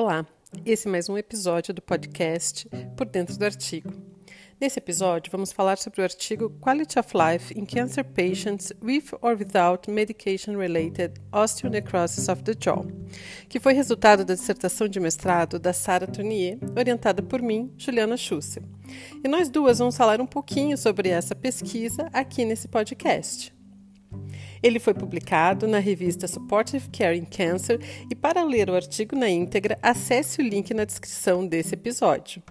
Olá, esse é mais um episódio do podcast Por Dentro do Artigo. Nesse episódio, vamos falar sobre o artigo Quality of Life in Cancer Patients with or Without Medication-Related Osteonecrosis of the Jaw, que foi resultado da dissertação de mestrado da Sara Tournier, orientada por mim, Juliana Schuster. E nós duas vamos falar um pouquinho sobre essa pesquisa aqui nesse podcast. Ele foi publicado na revista Supportive Care in Cancer e para ler o artigo na íntegra, acesse o link na descrição desse episódio.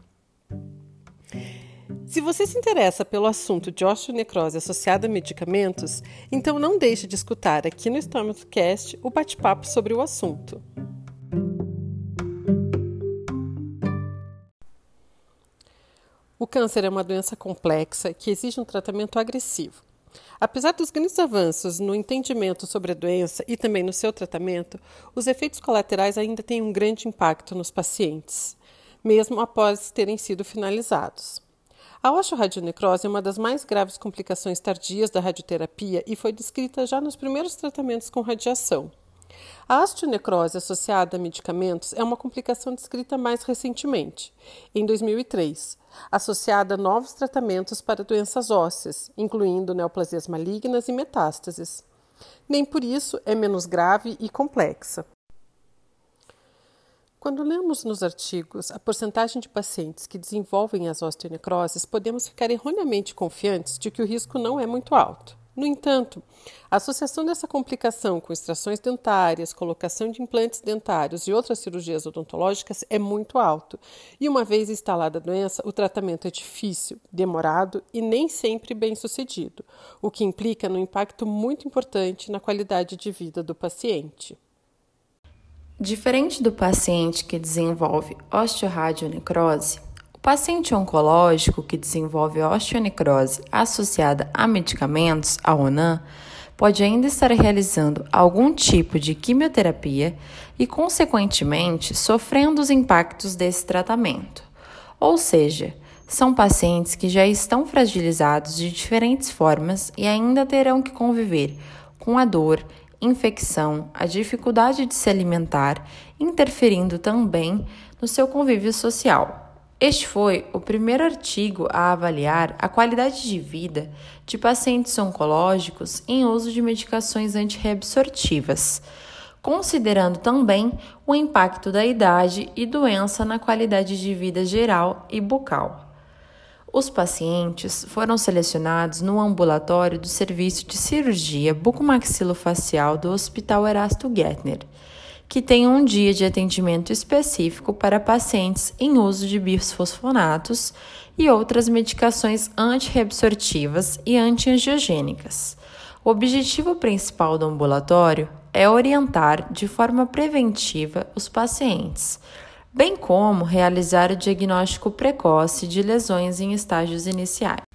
Se você se interessa pelo assunto de osteonecrose associada a medicamentos, então não deixe de escutar aqui no StormCast o bate-papo sobre o assunto. O câncer é uma doença complexa que exige um tratamento agressivo. Apesar dos grandes avanços no entendimento sobre a doença e também no seu tratamento, os efeitos colaterais ainda têm um grande impacto nos pacientes, mesmo após terem sido finalizados. A osteoradionecrose é uma das mais graves complicações tardias da radioterapia e foi descrita já nos primeiros tratamentos com radiação. A osteonecrose associada a medicamentos é uma complicação descrita mais recentemente, em 2003, associada a novos tratamentos para doenças ósseas, incluindo neoplasias malignas e metástases. Nem por isso é menos grave e complexa. Quando lemos nos artigos a porcentagem de pacientes que desenvolvem as osteonecroses, podemos ficar erroneamente confiantes de que o risco não é muito alto. No entanto, a associação dessa complicação com extrações dentárias, colocação de implantes dentários e outras cirurgias odontológicas é muito alto. E uma vez instalada a doença, o tratamento é difícil, demorado e nem sempre bem sucedido, o que implica no impacto muito importante na qualidade de vida do paciente. Diferente do paciente que desenvolve osteoradionecrose, paciente oncológico que desenvolve osteonecrose associada a medicamentos, a ONAM, pode ainda estar realizando algum tipo de quimioterapia e, consequentemente, sofrendo os impactos desse tratamento. Ou seja, são pacientes que já estão fragilizados de diferentes formas e ainda terão que conviver com a dor, infecção, a dificuldade de se alimentar, interferindo também no seu convívio social. Este foi o primeiro artigo a avaliar a qualidade de vida de pacientes oncológicos em uso de medicações antirreabsortivas, considerando também o impacto da idade e doença na qualidade de vida geral e bucal. Os pacientes foram selecionados no ambulatório do Serviço de Cirurgia Bucomaxilofacial do Hospital Erasto Gettner que tem um dia de atendimento específico para pacientes em uso de bisfosfonatos e outras medicações antirreabsortivas e antiangiogênicas. O objetivo principal do ambulatório é orientar de forma preventiva os pacientes, bem como realizar o diagnóstico precoce de lesões em estágios iniciais.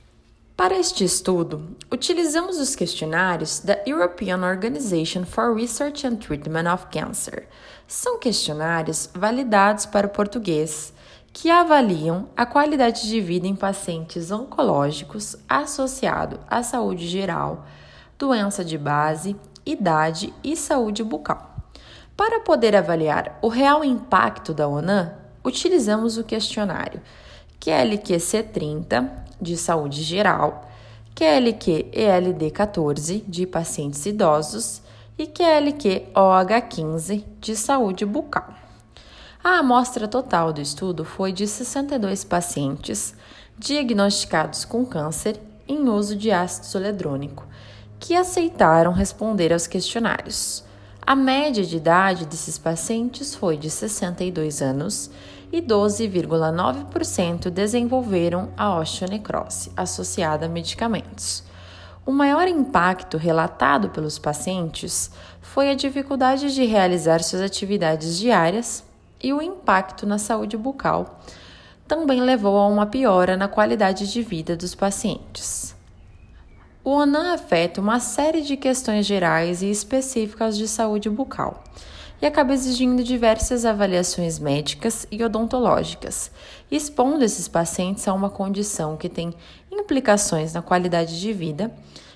Para este estudo, utilizamos os questionários da European Organization for Research and Treatment of Cancer. São questionários validados para o português que avaliam a qualidade de vida em pacientes oncológicos associado à saúde geral, doença de base, idade e saúde bucal. Para poder avaliar o real impacto da ONAM, utilizamos o questionário QLQ-C30 de saúde geral, QLQ ELD 14 de pacientes idosos e QLQ OH15 de saúde bucal. A amostra total do estudo foi de 62 pacientes diagnosticados com câncer em uso de ácido zoledrônico, que aceitaram responder aos questionários. A média de idade desses pacientes foi de 62 anos e 12,9% desenvolveram a osteonecrose associada a medicamentos. O maior impacto relatado pelos pacientes foi a dificuldade de realizar suas atividades diárias e o impacto na saúde bucal também levou a uma piora na qualidade de vida dos pacientes. O ONAM afeta uma série de questões gerais e específicas de saúde bucal e acaba exigindo diversas avaliações médicas e odontológicas, expondo esses pacientes a uma condição que tem implicações na qualidade de vida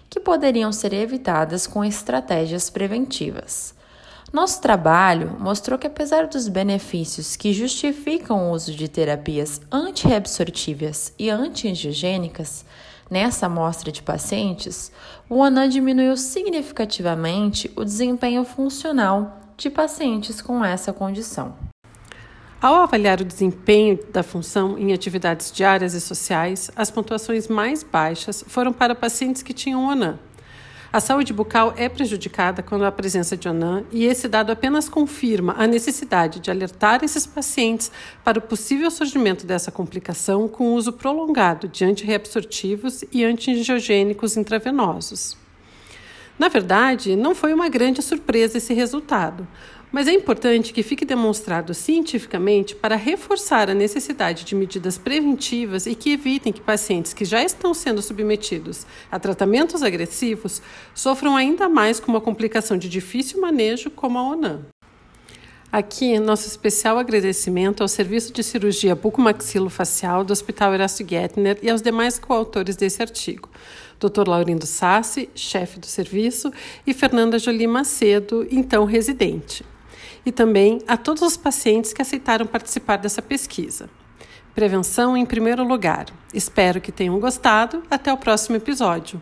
que poderiam ser evitadas com estratégias preventivas. Nosso trabalho mostrou que, apesar dos benefícios que justificam o uso de terapias antirreabsortivas e antiangiogênicas, nessa amostra de pacientes, o ANAN diminuiu significativamente o desempenho funcional de pacientes com essa condição. Ao avaliar o desempenho da função em atividades diárias e sociais, as pontuações mais baixas foram para pacientes que tinham ONAM. A saúde bucal é prejudicada quando há presença de ONAM e esse dado apenas confirma a necessidade de alertar esses pacientes para o possível surgimento dessa complicação com o uso prolongado de antirreabsortivos e antiangiogênicos intravenosos. Na verdade, não foi uma grande surpresa esse resultado, mas é importante que fique demonstrado cientificamente para reforçar a necessidade de medidas preventivas e que evitem que pacientes que já estão sendo submetidos a tratamentos agressivos sofram ainda mais com uma complicação de difícil manejo como a ONAM. Aqui, nosso especial agradecimento ao Serviço de Cirurgia Bucomaxilofacial do Hospital Erasto Gettner e aos demais coautores desse artigo. Dr. Laurindo Sassi, chefe do serviço, e Fernanda Jolie Macedo, então residente. E também a todos os pacientes que aceitaram participar dessa pesquisa. Prevenção em primeiro lugar. Espero que tenham gostado. Até o próximo episódio.